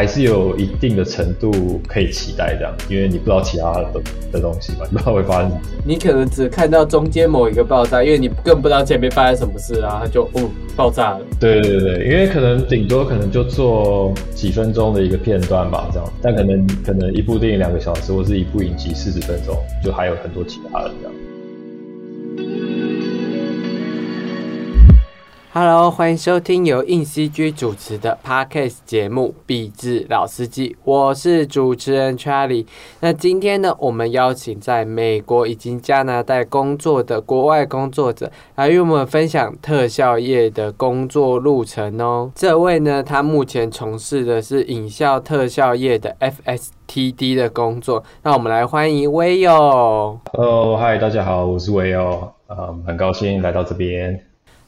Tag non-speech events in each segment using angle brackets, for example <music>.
还是有一定的程度可以期待这样，因为你不知道其他的的东西嘛，你不知道会发生。你可能只看到中间某一个爆炸，因为你更不知道前面发生什么事啊，它就哦爆炸了。对对对，因为可能顶多可能就做几分钟的一个片段吧，这样，但可能可能一部电影两个小时，或是一部影集四十分钟，就还有很多其他的这样。Hello，欢迎收听由硬 CG 主持的 Podcast 节目《壁纸老司机》，我是主持人 Charlie。那今天呢，我们邀请在美国以及加拿大工作的国外工作者来与我们分享特效业的工作路程哦。这位呢，他目前从事的是影效特效业的 FSTD 的工作。那我们来欢迎威友。Hello，嗨，大家好，我是威友，嗯，很高兴来到这边。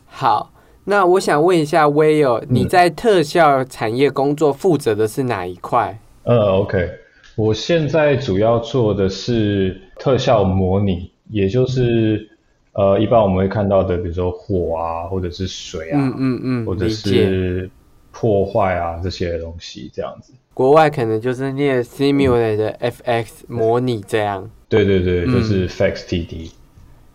好。那我想问一下威尔，你在特效产业工作负责的是哪一块？呃，OK，我现在主要做的是特效模拟，也就是呃，一般我们会看到的，比如说火啊，或者是水啊，嗯嗯嗯，或者是破坏啊这些东西，这样子。国外可能就是念 simulate FX 模拟这样。对对对，就是 FXTD。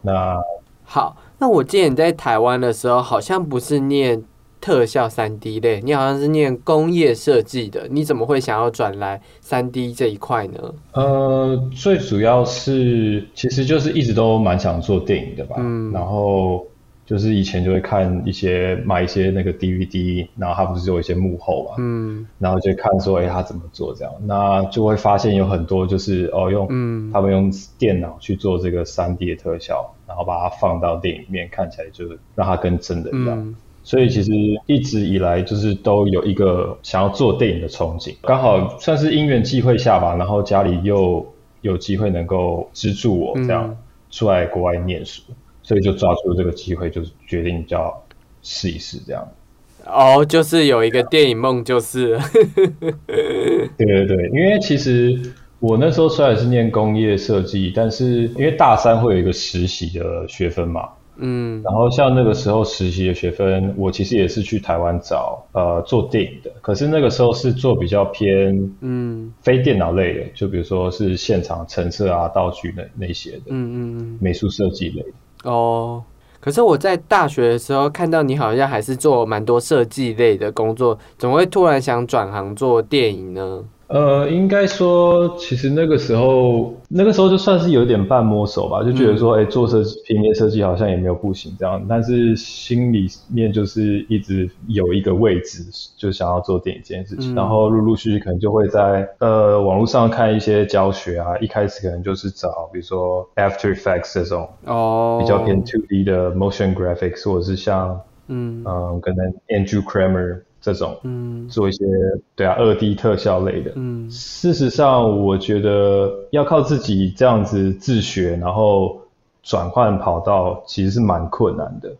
那好。那我记得你在台湾的时候，好像不是念特效三 D 类，你好像是念工业设计的。你怎么会想要转来三 D 这一块呢？呃，最主要是其实就是一直都蛮想做电影的吧。嗯。然后就是以前就会看一些买一些那个 DVD，然后他不是有一些幕后嘛。嗯。然后就看说，哎，他怎么做这样？那就会发现有很多就是哦，用他们用电脑去做这个三 D 的特效。然后把它放到电影里面，看起来就是让它跟真的一样。所以其实一直以来就是都有一个想要做电影的憧憬，刚好算是因缘际会下吧。然后家里又有机会能够资助我这样出来国外念书，所以就抓住这个机会，就是决定要试一试这样。哦，就是有一个电影梦，就是。<laughs> 对对对，因为其实。我那时候虽然是念工业设计，但是因为大三会有一个实习的学分嘛，嗯，然后像那个时候实习的学分，我其实也是去台湾找呃做电影的，可是那个时候是做比较偏嗯非电脑类的，就比如说是现场陈设啊、道具那那些的，嗯嗯嗯，美术设计类。哦，可是我在大学的时候看到你好像还是做蛮多设计类的工作，怎么会突然想转行做电影呢？呃，应该说，其实那个时候，那个时候就算是有点半摸手吧，就觉得说，哎，做设计、平面设计好像也没有不行这样，但是心里面就是一直有一个位置，就想要做电影这件事情，然后陆陆续续可能就会在呃网络上看一些教学啊，一开始可能就是找，比如说 After Effects 这种哦，比较偏 Two D 的 Motion Graphics，或者是像嗯。嗯，可能 Andrew Kramer。这种，嗯，做一些对啊，二 D 特效类的，嗯，事实上，我觉得要靠自己这样子自学，然后转换跑道，其实是蛮困难的，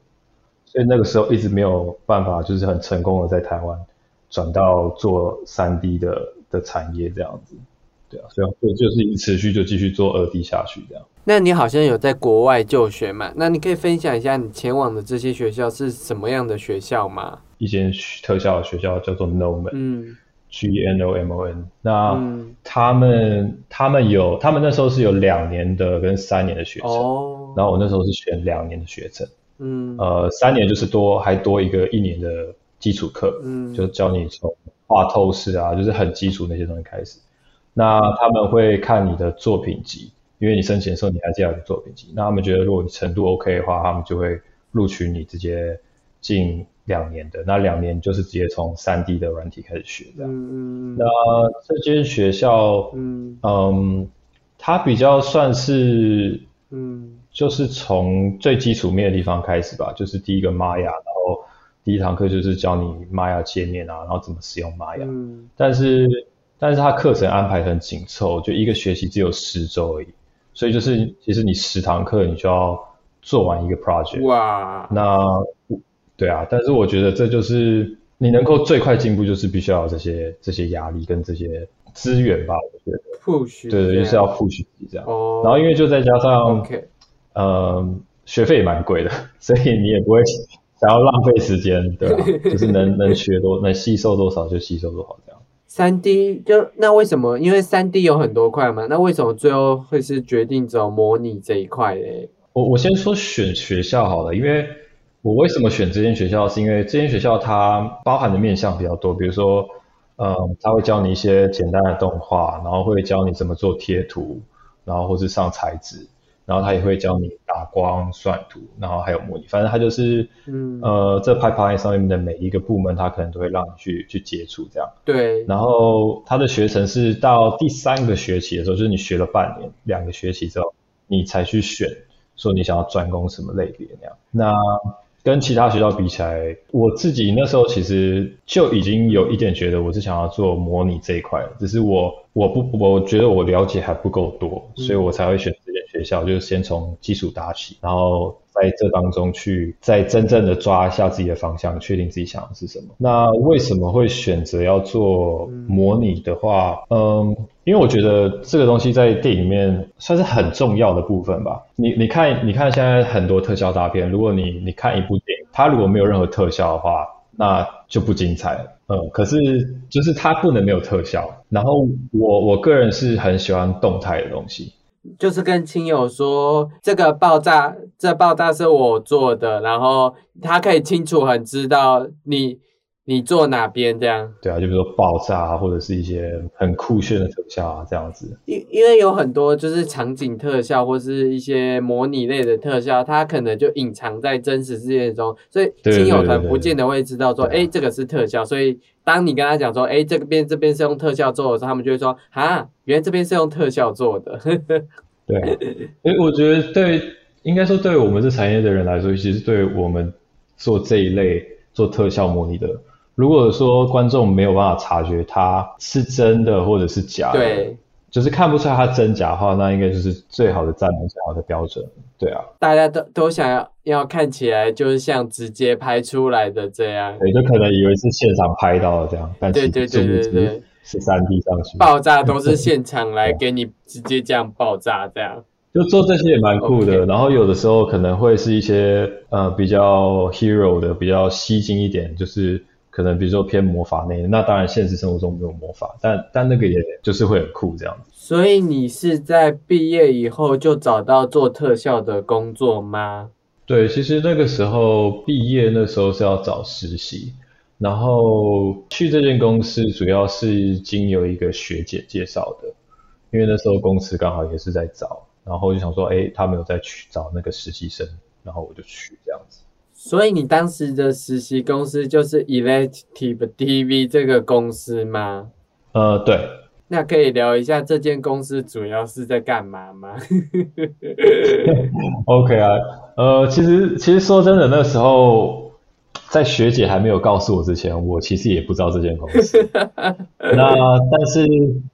所以那个时候一直没有办法，就是很成功的在台湾转到做三 D 的的产业这样子，对啊，所以就就是持续就继续做二 D 下去这样。那你好像有在国外就学嘛？那你可以分享一下你前往的这些学校是什么样的学校吗？一间特效学校叫做 Nomon，嗯，G N O M O N。那他们他们有，他们那时候是有两年的跟三年的学程，哦，然后我那时候是选两年的学程，嗯，呃，三年就是多还多一个一年的基础课，嗯，就教你从画透视啊，就是很基础那些东西开始。那他们会看你的作品集。因为你申请的时候你还是要有作品集，那他们觉得如果你程度 OK 的话，他们就会录取你直接进两年的。那两年就是直接从三 D 的软体开始学这样。嗯那这间学校，嗯嗯，它比较算是，嗯，就是从最基础面的地方开始吧，就是第一个 Maya，然后第一堂课就是教你 Maya 界面啊，然后怎么使用 Maya。嗯。但是，但是它课程安排很紧凑，就一个学期只有十周而已。所以就是，其实你十堂课你就要做完一个 project。哇，那对啊，但是我觉得这就是你能够最快进步，就是必须要有这些这些压力跟这些资源吧。我觉得，对，就是要复习这样。哦。然后因为就再加上，嗯，学费也蛮贵的，<laughs> 所以你也不会想要浪费时间，对吧？就是能 <laughs> 能学多能吸收多少就吸收多少这样。三 D 就那为什么？因为三 D 有很多块嘛，那为什么最后会是决定走模拟这一块嘞？我我先说选学校好了，因为我为什么选这间学校，是因为这间学校它包含的面向比较多，比如说，嗯，他会教你一些简单的动画，然后会教你怎么做贴图，然后或是上材质。然后他也会教你打光、算图，然后还有模拟，反正他就是，嗯，呃，这 pipeline 上面的每一个部门，他可能都会让你去去接触这样。对。然后他的学程是到第三个学期的时候，就是你学了半年、两个学期之后，你才去选，说你想要专攻什么类别那样。那跟其他学校比起来，我自己那时候其实就已经有一点觉得我是想要做模拟这一块，只是我我不我觉得我了解还不够多，所以我才会选校，就是先从基础打起，然后。在这当中去再真正的抓一下自己的方向，确定自己想的是什么。那为什么会选择要做模拟的话？嗯，因为我觉得这个东西在电影里面算是很重要的部分吧。你你看，你看现在很多特效大片，如果你你看一部电影，它如果没有任何特效的话，那就不精彩了。嗯，可是就是它不能没有特效。然后我我个人是很喜欢动态的东西。就是跟亲友说这个爆炸，这爆炸是我做的，然后他可以清楚很知道你你做哪边这样。对啊，就比如说爆炸啊，或者是一些很酷炫的特效啊，这样子。因因为有很多就是场景特效或是一些模拟类的特效，它可能就隐藏在真实世界中，所以亲友团不见得会知道说，哎，这个是特效，所以。当你跟他讲说，哎，这边这边是用特效做的时候，他们就会说，啊，原来这边是用特效做的。<laughs> 对，哎，我觉得对，应该说对我们这产业的人来说，其实对我们做这一类做特效模拟的，如果说观众没有办法察觉它是真的或者是假的。对。就是看不出来它真假的话，那应该就是最好的赞美、最好的标准，对啊。大家都都想要要看起来就是像直接拍出来的这样，对，就可能以为是现场拍到的这样，但其实是是三 D 上去。爆炸都是现场来 <laughs> 给你直接这样爆炸这样，就做这些也蛮酷的。然后有的时候可能会是一些呃比较 hero 的、比较吸睛一点，就是。可能比如说偏魔法那，那当然现实生活中没有魔法，但但那个也就是会很酷这样子。所以你是在毕业以后就找到做特效的工作吗？对，其实那个时候毕业那时候是要找实习，然后去这间公司主要是经由一个学姐介绍的，因为那时候公司刚好也是在找，然后就想说，哎，他们有在去找那个实习生，然后我就去这样子。所以你当时的实习公司就是 Elective TV 这个公司吗？呃，对。那可以聊一下这间公司主要是在干嘛吗？<laughs> OK 啊，呃，其实其实说真的，那时候在学姐还没有告诉我之前，我其实也不知道这间公司。<laughs> 那但是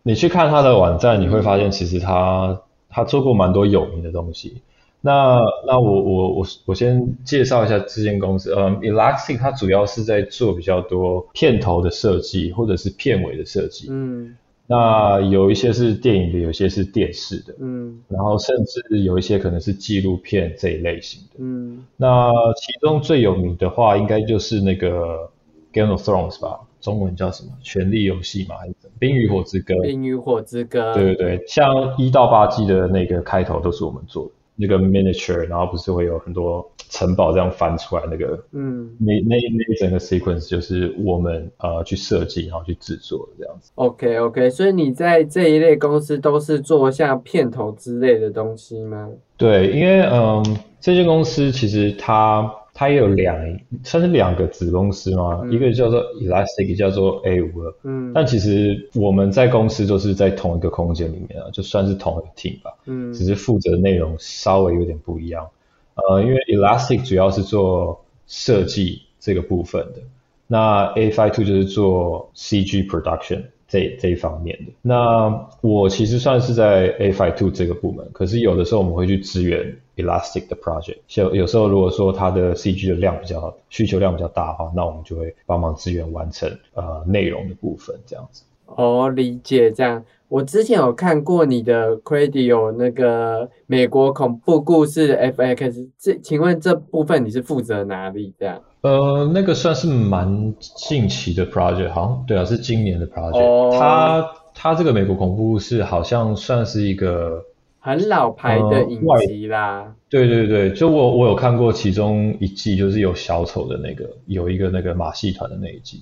你去看他的网站，你会发现其实他他做过蛮多有名的东西。那那我我我我先介绍一下这间公司，嗯，Elastic 它主要是在做比较多片头的设计或者是片尾的设计，嗯，那有一些是电影的，有些是电视的，嗯，然后甚至有一些可能是纪录片这一类型的，嗯，那其中最有名的话，应该就是那个 Game of Thrones 吧，中文叫什么？权力游戏嘛，还是冰与火之歌？冰与火之歌，对对对，像一到八季的那个开头都是我们做的。那个 miniature，然后不是会有很多城堡这样翻出来，那个，嗯，那那那一整个 sequence 就是我们呃去设计，然后去制作这样子。OK OK，所以你在这一类公司都是做像片头之类的东西吗？对，因为嗯，这间公司其实它。它也有两，算是两个子公司嘛，一个叫做 Elastic，叫做 A 五二。嗯，但其实我们在公司都是在同一个空间里面啊，就算是同一个 team 吧。嗯，只是负责内容稍微有点不一样。呃，因为 Elastic 主要是做设计这个部分的，那 A five two 就是做 CG production。这这一方面的，那我其实算是在 A five two 这个部门，可是有的时候我们会去支援 Elastic 的 project，有有时候如果说它的 CG 的量比较需求量比较大的话，那我们就会帮忙支援完成呃内容的部分这样子。哦，理解这样。我之前有看过你的 credit 有那个美国恐怖故事 FX，这请问这部分你是负责哪里？这样？呃，那个算是蛮近期的 project，好像对啊，是今年的 project。它它这个美国恐怖故事好像算是一个很老牌的影集啦。对对对，就我我有看过其中一季，就是有小丑的那个，有一个那个马戏团的那一季，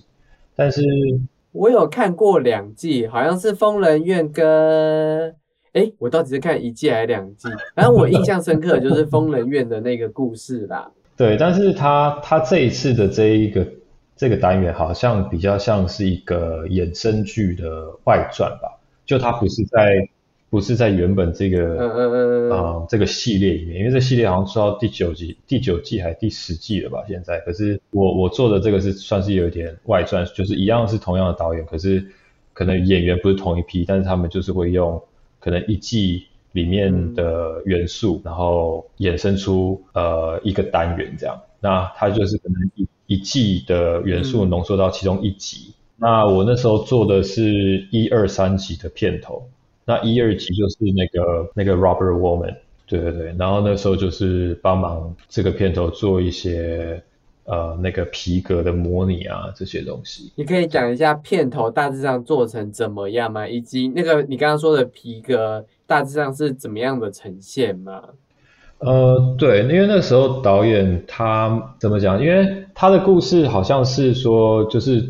但是。我有看过两季，好像是《疯人院》跟哎，我到底是看一季还是两季？反正我印象深刻的就是《疯人院》的那个故事啦。对，但是他他这一次的这一个这个单元好像比较像是一个衍生剧的外传吧，就他不是在。不是在原本这个嗯嗯嗯啊这个系列里面，因为这系列好像做到第九集、第九季还是第十季了吧？现在，可是我我做的这个是算是有一点外传，就是一样是同样的导演，可是可能演员不是同一批，但是他们就是会用可能一季里面的元素，然后衍生出呃一个单元这样。那它就是可能一一季的元素浓缩到其中一集。那我那时候做的是一二三集的片头。那一二集就是那个那个 Robert Woman，对对对，然后那时候就是帮忙这个片头做一些呃那个皮革的模拟啊这些东西。你可以讲一下片头大致上做成怎么样吗？以及那个你刚刚说的皮革大致上是怎么样的呈现吗？呃，对，因为那时候导演他怎么讲？因为他的故事好像是说，就是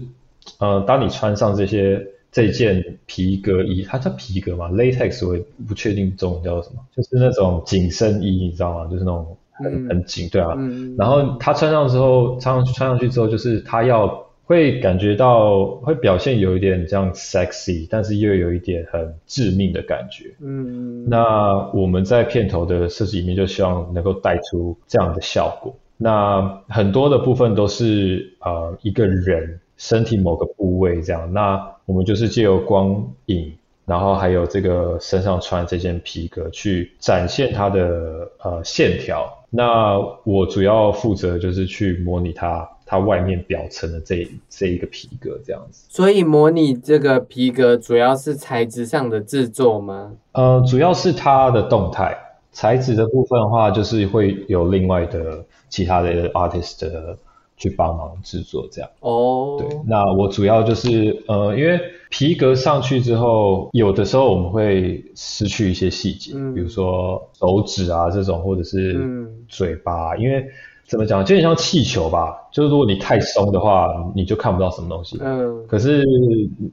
呃，当你穿上这些。这件皮革衣，它叫皮革嘛？latex 我也不确定中文叫什么，就是那种紧身衣，你知道吗？就是那种很很紧，对啊。然后他穿上之后，穿上去穿上去之后，就是他要会感觉到会表现有一点这样 sexy，但是又有一点很致命的感觉。嗯。那我们在片头的设计里面就希望能够带出这样的效果。那很多的部分都是呃一个人。身体某个部位这样，那我们就是借由光影，然后还有这个身上穿这件皮革去展现它的呃线条。那我主要负责就是去模拟它它外面表层的这这一个皮革这样子。所以模拟这个皮革主要是材质上的制作吗？呃，主要是它的动态材质的部分的话，就是会有另外的其他的 artist 的。去帮忙制作这样。哦，对，那我主要就是呃，因为皮革上去之后，有的时候我们会失去一些细节，比如说手指啊这种，或者是嘴巴，因为。怎么讲？就有点像气球吧。就是如果你太松的话，你就看不到什么东西。嗯。可是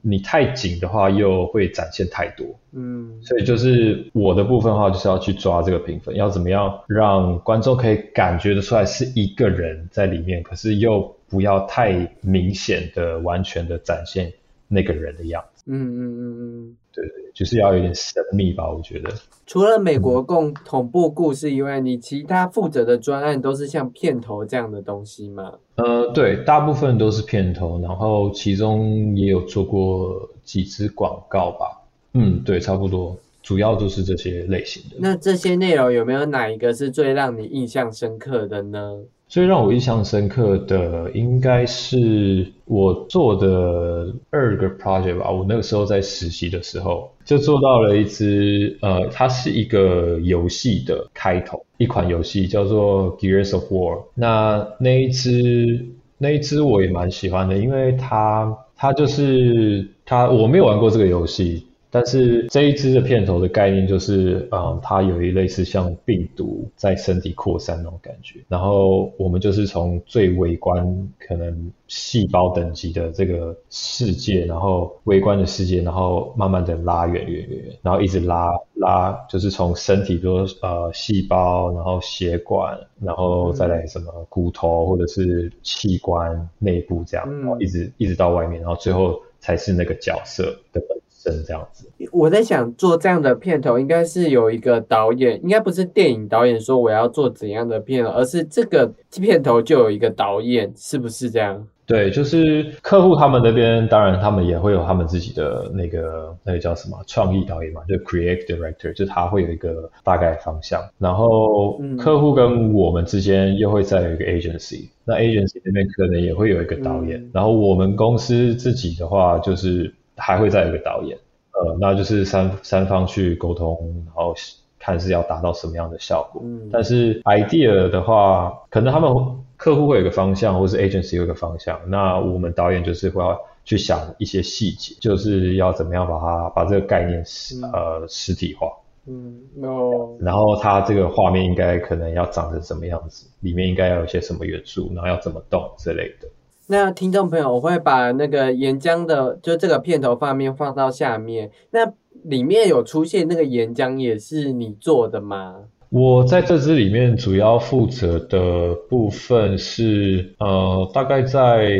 你太紧的话，又会展现太多。嗯。所以就是我的部分的话，就是要去抓这个评分，要怎么样让观众可以感觉得出来是一个人在里面，可是又不要太明显的、完全的展现那个人的样子。嗯嗯嗯嗯。对对，就是要有点神秘吧，我觉得。除了美国共同步故事以外，你其他负责的专案都是像片头这样的东西吗？呃，对，大部分都是片头，然后其中也有做过几支广告吧。嗯，对，差不多，主要都是这些类型的。那这些内容有没有哪一个是最让你印象深刻的呢？最让我印象深刻的应该是我做的二个 project 吧。我那个时候在实习的时候，就做到了一支呃，它是一个游戏的开头，一款游戏叫做 Gears of War。那那一支那一支我也蛮喜欢的，因为它它就是它我没有玩过这个游戏。但是这一支的片头的概念就是，嗯，它有一类似像病毒在身体扩散那种感觉，然后我们就是从最微观可能细胞等级的这个世界，然后微观的世界，然后慢慢的拉远远远远，然后一直拉拉，就是从身体，比如说呃细胞，然后血管，然后再来什么骨头或者是器官内部这样，然后一直一直到外面，然后最后才是那个角色的本。这样子，我在想做这样的片头，应该是有一个导演，应该不是电影导演说我要做怎样的片，而是这个片头就有一个导演，是不是这样？对，就是客户他们那边，当然他们也会有他们自己的那个那个叫什么创意导演嘛，就 creative director，就他会有一个大概方向，然后客户跟我们之间又会再有一个 agency，那 agency 那边可能也会有一个导演，然后我们公司自己的话就是。还会再有一个导演，呃，那就是三三方去沟通，然后看是要达到什么样的效果。嗯，但是 idea 的话，可能他们客户会有个方向，或是 agency 有一个方向，那我们导演就是会要去想一些细节，就是要怎么样把它把这个概念实呃实体化。嗯，哦。然后它这个画面应该可能要长成什么样子，里面应该要有些什么元素，然后要怎么动之类的。那听众朋友，我会把那个岩浆的，就这个片头画面放到下面。那里面有出现那个岩浆，也是你做的吗？我在这支里面主要负责的部分是，呃，大概在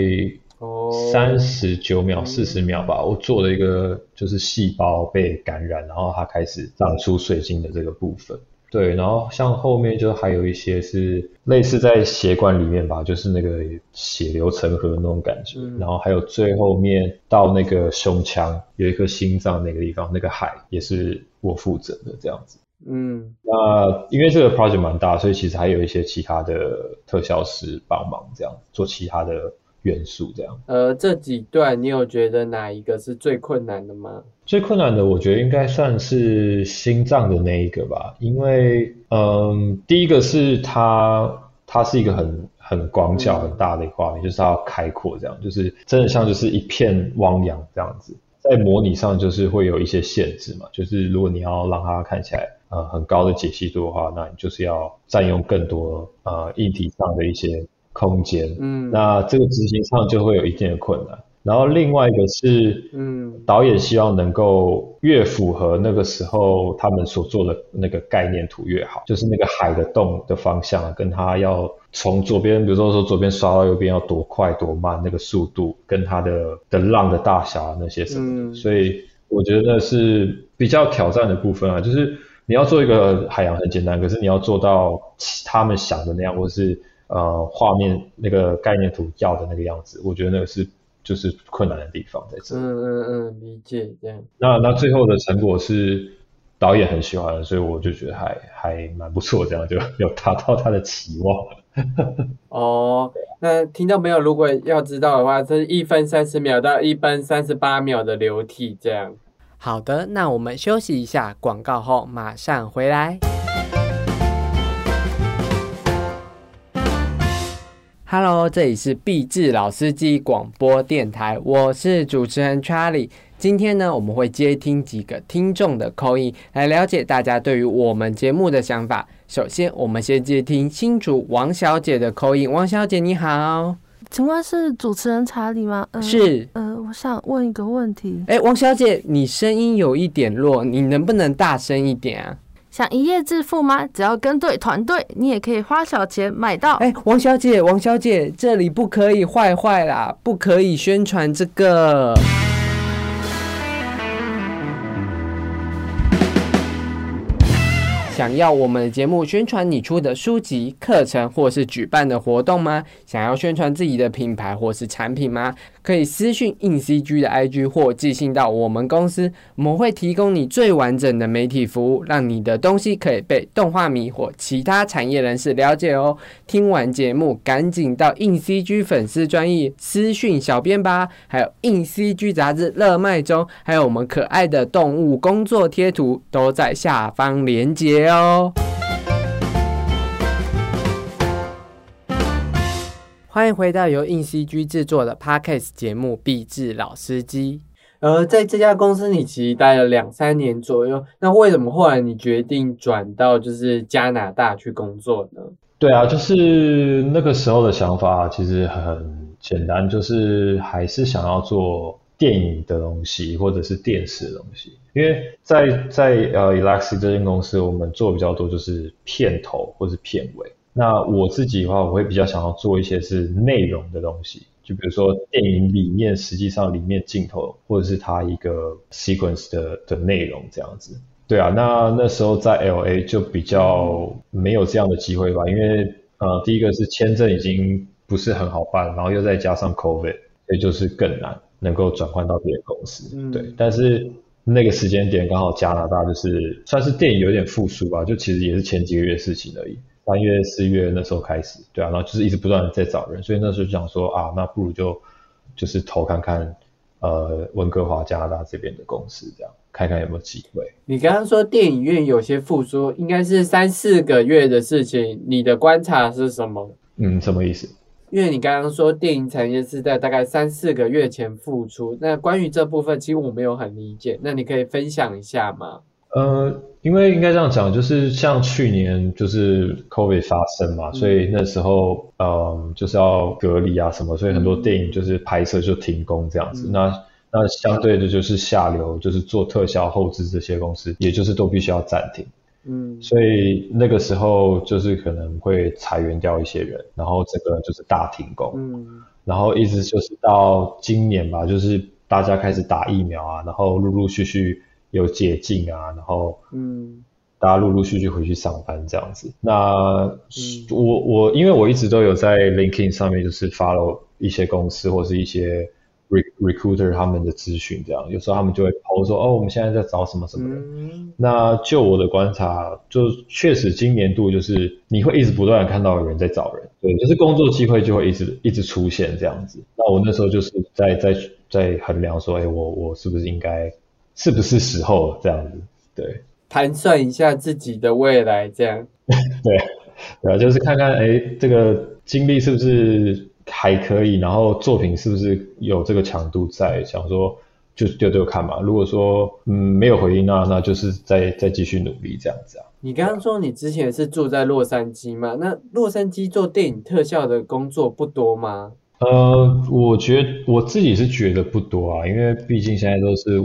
三十九秒、四十秒吧，我做了一个就是细胞被感染，然后它开始长出水晶的这个部分。对，然后像后面就还有一些是类似在血管里面吧，就是那个血流成河那种感觉。然后还有最后面到那个胸腔有一颗心脏那个地方，那个海也是我负责的这样子。嗯，那因为这个 project 蛮大，所以其实还有一些其他的特效师帮忙这样做其他的。元素这样，呃，这几段你有觉得哪一个是最困难的吗？最困难的，我觉得应该算是心脏的那一个吧，因为，嗯，第一个是它，它是一个很很广角很大的一个画面，就是它要开阔这样，就是真的像就是一片汪洋这样子，在模拟上就是会有一些限制嘛，就是如果你要让它看起来呃很高的解析度的话，那你就是要占用更多呃硬体上的一些。空间，嗯，那这个执行上就会有一定的困难。然后另外一个是，嗯，导演希望能够越符合那个时候他们所做的那个概念图越好，就是那个海的动的方向，跟他要从左边，比如说说左边刷到右边要多快多慢，那个速度跟它的的浪的大小那些什么的。所以我觉得是比较挑战的部分啊，就是你要做一个海洋很简单，可是你要做到他们想的那样，或是。呃，画面那个概念图要的那个样子，我觉得那个是就是困难的地方在这。嗯嗯嗯，理解这样。那那最后的成果是导演很喜欢，所以我就觉得还还蛮不错，这样就有达到他的期望。<laughs> 哦，那听众朋友如果要知道的话，这是一分三十秒到一分三十八秒的流体这样。好的，那我们休息一下，广告后马上回来。Hello，这里是毕志老司机广播电台，我是主持人 Charlie。今天呢，我们会接听几个听众的口音，来了解大家对于我们节目的想法。首先，我们先接听新主王小姐的口音。王小姐你好，请问是主持人查理吗？是。呃，我想问一个问题。哎，王小姐，你声音有一点弱，你能不能大声一点啊？想一夜致富吗？只要跟对团队，你也可以花小钱买到。哎，王小姐，王小姐，这里不可以坏坏啦，不可以宣传这个。想要我们的节目宣传你出的书籍、课程，或是举办的活动吗？想要宣传自己的品牌或是产品吗？可以私讯硬 CG 的 IG 或寄信到我们公司，我们会提供你最完整的媒体服务，让你的东西可以被动画迷或其他产业人士了解哦。听完节目，赶紧到硬 CG 粉丝专业私讯小编吧。还有硬 CG 杂志热卖中，还有我们可爱的动物工作贴图都在下方连接哦。欢迎回到由硬 CG 制作的 Podcast 节目《壁纸老司机》。呃，在这家公司你其实待了两三年左右，那为什么后来你决定转到就是加拿大去工作呢？对啊，就是那个时候的想法其实很简单，就是还是想要做电影的东西或者是电视的东西，因为在在呃 Elaxi 这间公司，我们做比较多就是片头或是片尾。那我自己的话，我会比较想要做一些是内容的东西，就比如说电影里面实际上里面镜头，或者是它一个 sequence 的的内容这样子。对啊，那那时候在 LA 就比较没有这样的机会吧，因为呃，第一个是签证已经不是很好办，然后又再加上 COVID，所以就是更难能够转换到别的公司。对，但是那个时间点刚好加拿大就是算是电影有点复苏吧，就其实也是前几个月事情而已。三月、四月那时候开始，对啊，然后就是一直不断的在找人，所以那时候就想说啊，那不如就就是投看看，呃，温哥华加拿大这边的公司，这样看看有没有机会。你刚刚说电影院有些复苏，应该是三四个月的事情，你的观察是什么？嗯，什么意思？因为你刚刚说电影产业是在大概三四个月前复出，那关于这部分其实我没有很理解，那你可以分享一下吗？呃，因为应该这样讲，就是像去年就是 COVID 发生嘛，所以那时候嗯就是要隔离啊什么，所以很多电影就是拍摄就停工这样子。那那相对的就是下流，就是做特效后置这些公司，也就是都必须要暂停。嗯，所以那个时候就是可能会裁员掉一些人，然后这个就是大停工。嗯，然后一直就是到今年吧，就是大家开始打疫苗啊，然后陆陆续续有解禁啊，然后嗯，大家陆陆续续回去上班这样子。那我我因为我一直都有在 LinkedIn 上面就是 follow 一些公司或是一些。recruiter 他们的咨询这样，有时候他们就会抛说哦，我们现在在找什么什么人。那就我的观察，就确实今年度就是你会一直不断的看到有人在找人，对，就是工作机会就会一直一直出现这样子。那我那时候就是在在在衡量说，哎，我我是不是应该，是不是时候这样子？对，盘算一下自己的未来这样。<laughs> 对，对啊，就是看看哎，这个经历是不是。还可以，然后作品是不是有这个强度在？想说就丢丢看嘛。如果说嗯没有回应，那那就是再再继续努力这样子啊。你刚刚说你之前是住在洛杉矶嘛？那洛杉矶做电影特效的工作不多吗？呃，我觉得我自己是觉得不多啊，因为毕竟现在都是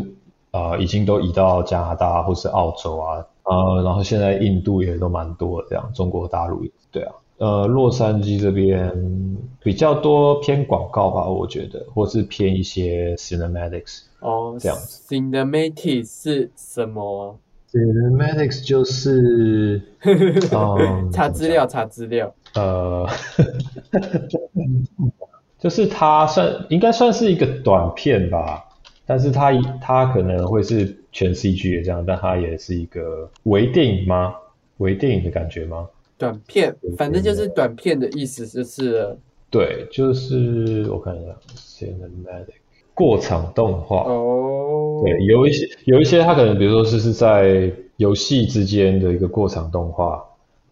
啊已经都移到加拿大或是澳洲啊，呃，然后现在印度也都蛮多这样，中国大陆对啊。呃，洛杉矶这边比较多偏广告吧，我觉得，或是偏一些 cinematics 哦，这样子。cinematics 是什么？cinematics 就是，<laughs> 查资料，查资料。呃，<laughs> 就是它算应该算是一个短片吧，但是它它可能会是全 CG 的这样，但它也是一个微电影吗？微电影的感觉吗？短片，反正就是短片的意思，就是对，就是我看一下，cinematic 过场动画哦，对，有一些有一些它可能比如说是是在游戏之间的一个过场动画，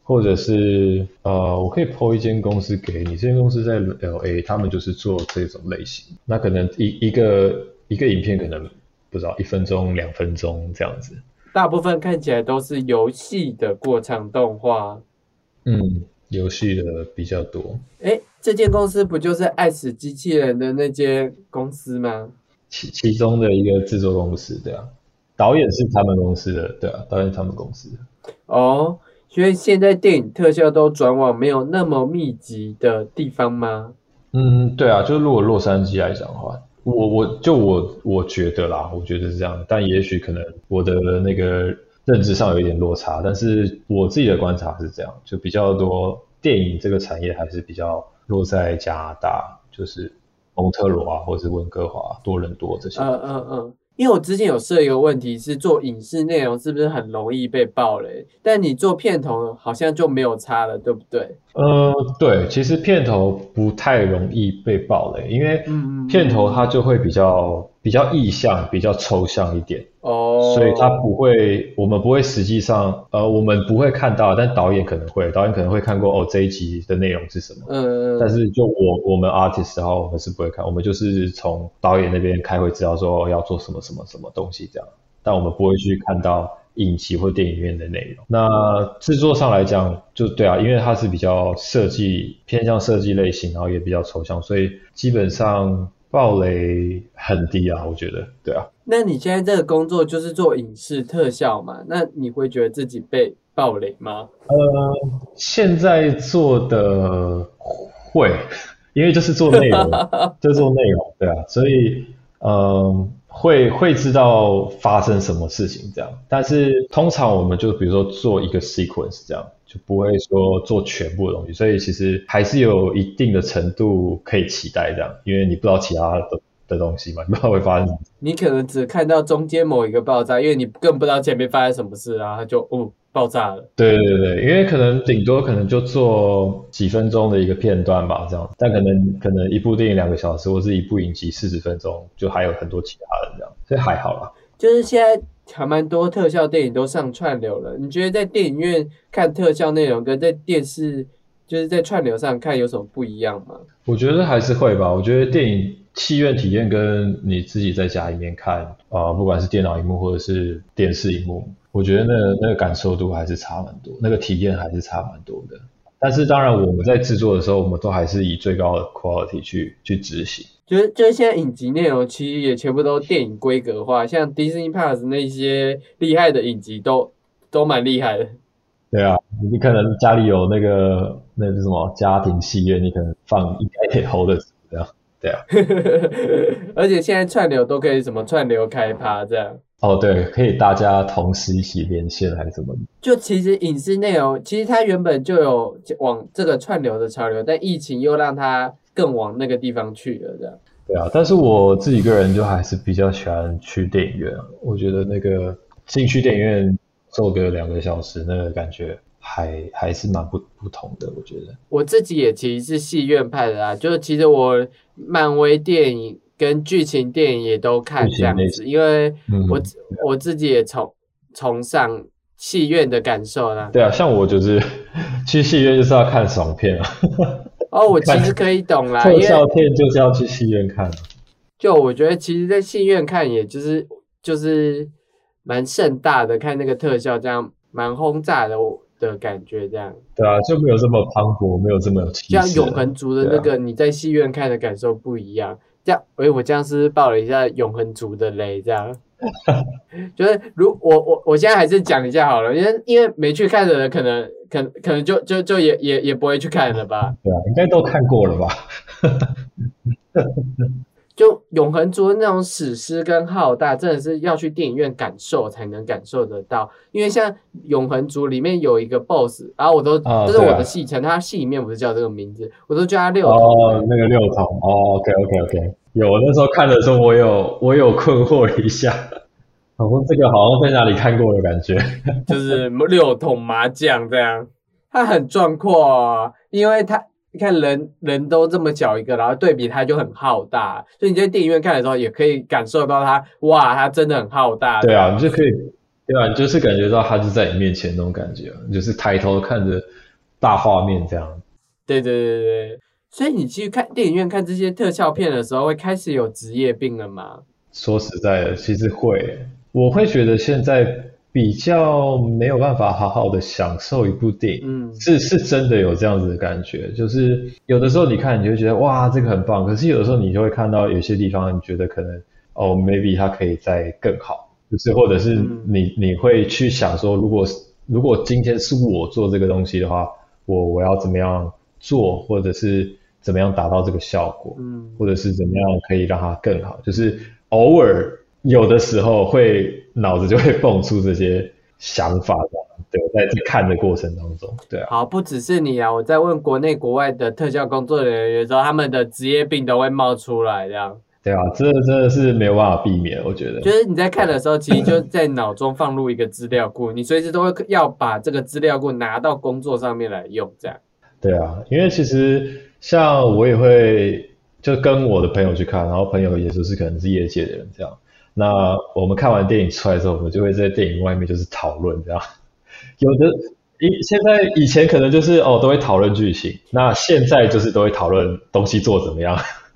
或者是呃，我可以 po 一间公司给你，这间公司在 L A，他们就是做这种类型，那可能一一个一个影片可能不知道一分钟两分钟这样子，大部分看起来都是游戏的过场动画。嗯，游戏的比较多。哎，这间公司不就是爱死机器人的那间公司吗？其其中的一个制作公司，对啊。导演是他们公司的，对啊，导演他们公司的。哦，所以现在电影特效都转往没有那么密集的地方吗？嗯，对啊，就是如果洛杉矶来讲的话，我我就我我觉得啦，我觉得是这样，但也许可能我的那个。认知上有一点落差，但是我自己的观察是这样，就比较多电影这个产业还是比较落在加拿大，就是蒙特罗啊，或者是温哥华、多伦多这些。嗯嗯嗯。因为我之前有设一个问题，是做影视内容是不是很容易被爆雷？但你做片头好像就没有差了，对不对？呃，对，其实片头不太容易被爆雷，因为片头它就会比较比较意象、比较抽象一点。哦，所以它不会，我们不会实际上，呃，我们不会看到，但导演可能会，导演可能会看过哦，这一集的内容是什么。嗯嗯。但是就我我们 artist 的话，我们是不会看，我们就是从导演那边开会知道说要做什么什么什么东西这样，但我们不会去看到影集或电影院的内容。那制作上来讲，就对啊，因为它是比较设计偏向设计类型，然后也比较抽象，所以基本上。暴雷很低啊，我觉得，对啊。那你现在这个工作就是做影视特效嘛？那你会觉得自己被暴雷吗？呃，现在做的会，因为就是做内容，<laughs> 就做内容，对啊，所以嗯，会会知道发生什么事情这样。但是通常我们就比如说做一个 sequence 这样。就不会说做全部的东西，所以其实还是有一定的程度可以期待这样，因为你不知道其他的的东西嘛，<laughs> 你不知道会发生什么。你可能只看到中间某一个爆炸，因为你更不知道前面发生什么事啊，它就哦爆炸了。对对对，因为可能顶多可能就做几分钟的一个片段吧，这样，但可能可能一部电影两个小时，或是一部影集四十分钟，就还有很多其他的这样，所以还好啦。就是现在。还蛮多特效电影都上串流了。你觉得在电影院看特效内容跟在电视就是在串流上看有什么不一样吗？我觉得还是会吧。我觉得电影戏院体验跟你自己在家里面看啊，不管是电脑荧幕或者是电视荧幕，我觉得那那个感受度还是差蛮多，那个体验还是差蛮多的。但是当然，我们在制作的时候，我们都还是以最高的 quality 去去执行。就是就是现在影集内容其实也全部都电影规格化，像 Disney Plus 那些厉害的影集都都蛮厉害的。对啊，你可能家里有那个那是什么家庭戏院，你可能放一台 hold 的这样。对啊。<laughs> 而且现在串流都可以什么串流开趴这样。哦，对，可以大家同时一起连线还是什么？就其实影视内容，其实它原本就有往这个串流的潮流，但疫情又让它更往那个地方去了，这样。对啊，但是我自己个人就还是比较喜欢去电影院，我觉得那个进去电影院坐个两个小时，那个感觉还还是蛮不不同的，我觉得。我自己也其实是戏院派的啦，就是其实我漫威电影。跟剧情电影也都看这样子，因为我我自己也崇崇尚戏院的感受啦。对啊，像我就是 <laughs> 去戏院就是要看爽片啊。哦，我 <laughs> 其实可以懂啦，特效片就是要去戏院看。就我觉得，其实，在戏院看，也就是就是蛮盛大的，看那个特效，这样蛮轰炸的的感觉，这样。对啊，就没有这么磅礴，没有这么有气势。像永恒族的那个，你在戏院看的感受不一样。这样，哎，我这样是爆了一下永恒族的雷，这样，<laughs> 就是如我我我现在还是讲一下好了，因为因为没去看的人，可能可可能就就就也也也不会去看了吧？对啊，应该都看过了吧？<laughs> 就永恒族的那种史诗跟浩大，真的是要去电影院感受才能感受得到。因为像永恒族里面有一个 BOSS，然后我都这是我的戏称，他戏里面不是叫这个名字，我都叫他六哦，那个六筒哦，OK OK OK，有我那时候看的时候，我有我有困惑一下，好像这个好像在哪里看过的感觉，就是六桶麻将这样，他很壮阔，因为他。你看人人都这么小一个，然后对比它就很浩大，所以你在电影院看的时候也可以感受到它，哇，它真的很浩大。对啊，你就可以，对啊，你就是感觉到它就在你面前那种感觉，就是抬头看着大画面这样。对对对对，所以你去看电影院看这些特效片的时候，会开始有职业病了吗？说实在的，其实会，我会觉得现在。比较没有办法好好的享受一部电影，嗯，是是真的有这样子的感觉，就是有的时候你看你就觉得哇这个很棒，可是有的时候你就会看到有些地方你觉得可能哦 maybe 它可以再更好，就是或者是你你会去想说如果如果今天是我做这个东西的话，我我要怎么样做，或者是怎么样达到这个效果，嗯，或者是怎么样可以让它更好，就是偶尔。有的时候会脑子就会蹦出这些想法的，对，在在看的过程当中，对啊。好，不只是你啊，我在问国内国外的特效工作人员的时候，他们的职业病都会冒出来，这样。对啊，这真的是没有办法避免，我觉得。就是你在看的时候，其实就在脑中放入一个资料库，你随时都会要把这个资料库拿到工作上面来用，这样。对啊，因为其实像我也会就跟我的朋友去看，然后朋友也就是可能是业界的人这样。那我们看完电影出来之后，我们就会在电影外面就是讨论这样。<laughs> 有的以现在以前可能就是哦都会讨论剧情，那现在就是都会讨论东西做怎么样。<laughs>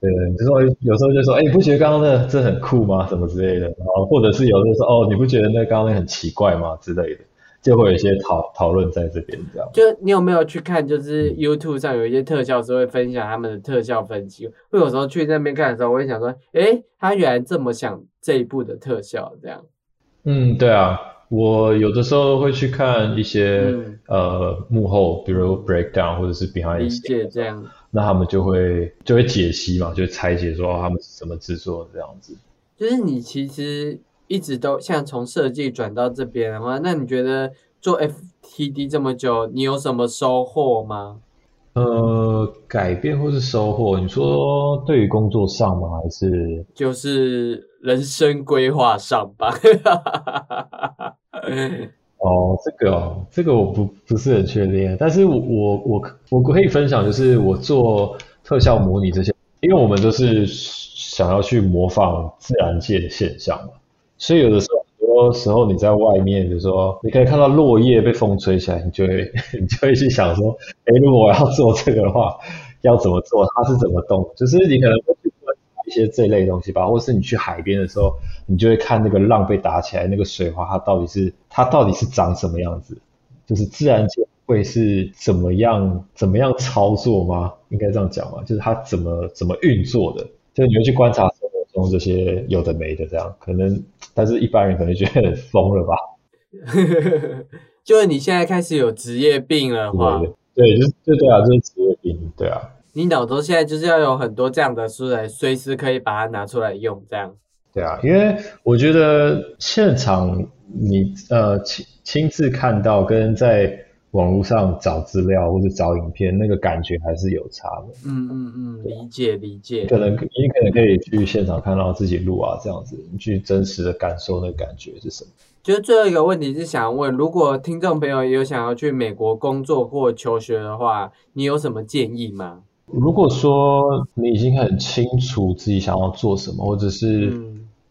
对，就说有时候就说，哎，你不觉得刚刚那这很酷吗？什么之类的，然后或者是有的说，哦，你不觉得那刚刚那很奇怪吗？之类的。就会有一些讨讨论在这边，这样。就你有没有去看？就是 YouTube 上有一些特效师会分享他们的特效分析。会有时候去那边看的时候，我会想说，哎，他原来这么想这一部的特效，这样。嗯，对啊，我有的时候会去看一些呃幕后，比如 breakdown 或者是 behind 理解这样。那他们就会就会解析嘛，就拆解说他们是怎么制作这样子。就是你其实。一直都像从设计转到这边的话，那你觉得做 FTD 这么久，你有什么收获吗？呃，改变或是收获，你说对于工作上吗？还是就是人生规划上吧？哦，这个哦，这个我不不是很确定，但是我我我可以分享，就是我做特效模拟这些，因为我们都是。想要去模仿自然界的现象嘛，所以有的时候很多时候你在外面，比如说你可以看到落叶被风吹起来，你就会 <laughs> 你就会去想说，哎，如果我要做这个的话，要怎么做？它是怎么动？就是你可能会去观察一些这类东西吧，或是你去海边的时候，你就会看那个浪被打起来，那个水花它到底是它到底是长什么样子？就是自然界。会是怎么样怎么样操作吗？应该这样讲吗？就是它怎么怎么运作的？就是你会去观察生活中这些有的没的这样，可能，但是一般人可能觉得疯了吧？<laughs> 就是你现在开始有职业病了话，对，就是对对啊，就是职业病，对啊。你脑中现在就是要有很多这样的书来，随时可以把它拿出来用，这样。对啊，因为我觉得现场你呃亲亲自看到跟在网络上找资料或者找影片，那个感觉还是有差的。嗯嗯嗯，理解理解。可能你可能可以去现场看到自己录啊，这样子，你去真实的感受那感觉是什么？就是最后一个问题是想问，如果听众朋友有想要去美国工作或求学的话，你有什么建议吗？如果说你已经很清楚自己想要做什么，或者是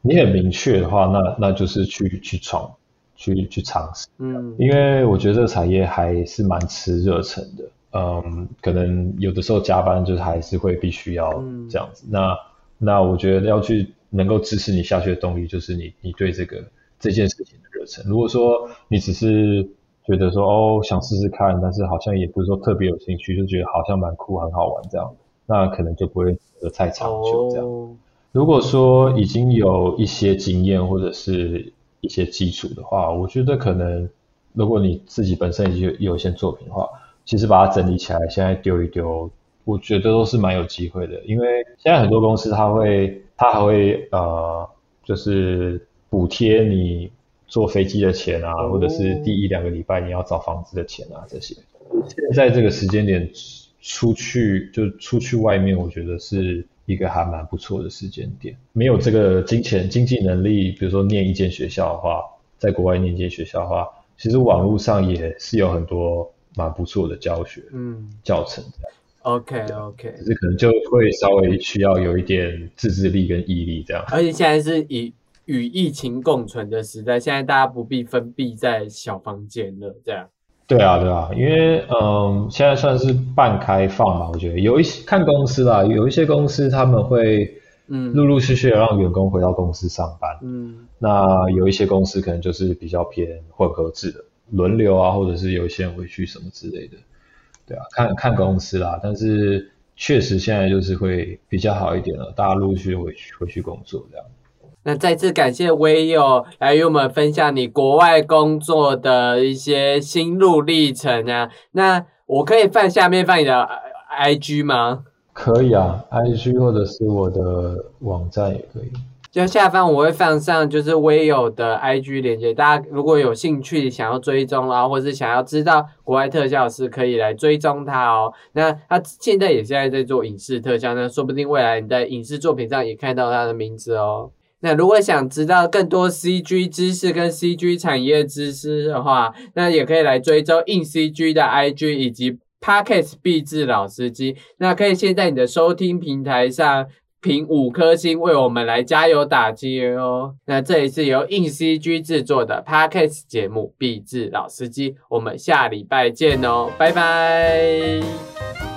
你很明确的话，那那就是去去闯。去去尝试，嗯，因为我觉得这个产业还是蛮吃热忱的，嗯，可能有的时候加班就是还是会必须要这样子。那那我觉得要去能够支持你下去的动力，就是你你对这个这件事情的热忱。如果说你只是觉得说哦想试试看，但是好像也不是说特别有兴趣，就觉得好像蛮酷很好玩这样，那可能就不会太长久这样。如果说已经有一些经验或者是一些基础的话，我觉得可能如果你自己本身已经有一些作品的话，其实把它整理起来，现在丢一丢，我觉得都是蛮有机会的。因为现在很多公司它会，它还会呃，就是补贴你坐飞机的钱啊，或者是第一两个礼拜你要找房子的钱啊这些。现在这个时间点出去就出去外面，我觉得是。一个还蛮不错的时间点，没有这个金钱经济能力，比如说念一间学校的话，在国外念一间学校的话，其实网络上也是有很多蛮不错的教学，嗯，教程这样。OK OK，只是可能就会稍微需要有一点自制力跟毅力这样。而且现在是以与疫情共存的时代，现在大家不必封闭在小房间了，这样。对啊，对啊，因为嗯，现在算是半开放吧，我觉得。有一些看公司啦，有一些公司他们会嗯。陆陆续续的让员工回到公司上班，嗯，那有一些公司可能就是比较偏混合制的，轮流啊，或者是有一些人回去什么之类的，对啊，看看公司啦，但是确实现在就是会比较好一点了，大家陆续回去回去工作这样。那再次感谢威友来与我们分享你国外工作的一些心路历程啊。那我可以放下面放你的 I G 吗？可以啊，I G 或者是我的网站也可以。就下方我会放上就是威友的 I G 链接，大家如果有兴趣想要追踪啊，或者是想要知道国外特效师，可以来追踪他哦。那他现在也现在在做影视特效，那说不定未来你在影视作品上也看到他的名字哦。那如果想知道更多 CG 知识跟 CG 产业知识的话，那也可以来追踪硬 CG 的 IG 以及 Parkes 毕志老司机。那可以先在你的收听平台上评五颗星，为我们来加油打气哦。那这里是由硬 CG 制作的 Parkes 节目，毕志老司机，我们下礼拜见哦，拜拜。